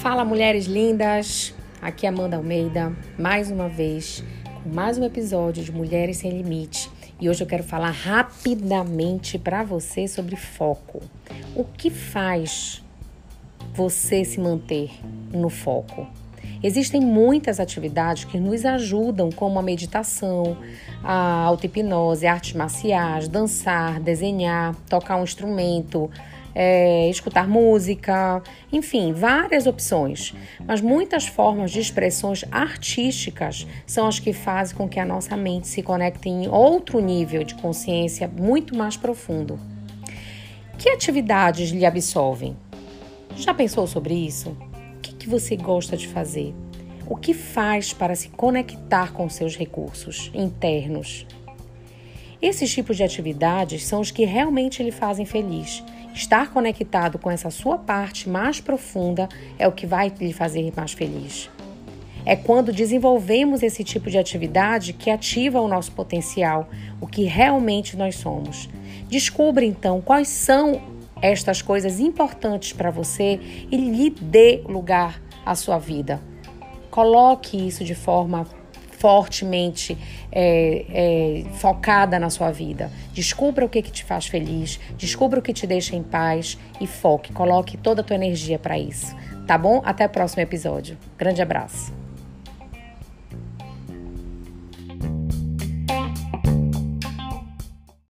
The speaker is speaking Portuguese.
Fala, mulheres lindas! Aqui é Amanda Almeida, mais uma vez, com mais um episódio de Mulheres Sem Limite. E hoje eu quero falar rapidamente para você sobre foco. O que faz você se manter no foco? Existem muitas atividades que nos ajudam, como a meditação, a auto-hipnose, artes marciais, dançar, desenhar, tocar um instrumento, é, escutar música, enfim, várias opções. Mas muitas formas de expressões artísticas são as que fazem com que a nossa mente se conecte em outro nível de consciência muito mais profundo. Que atividades lhe absolvem? Já pensou sobre isso? O que, que você gosta de fazer? O que faz para se conectar com seus recursos internos? Esses tipos de atividades são os que realmente lhe fazem feliz Estar conectado com essa sua parte mais profunda é o que vai lhe fazer mais feliz. É quando desenvolvemos esse tipo de atividade que ativa o nosso potencial, o que realmente nós somos. Descubra então quais são estas coisas importantes para você e lhe dê lugar à sua vida. Coloque isso de forma fortemente é, é, focada na sua vida. Descubra o que, que te faz feliz, descubra o que te deixa em paz e foque, coloque toda a tua energia para isso. Tá bom? Até o próximo episódio. Grande abraço.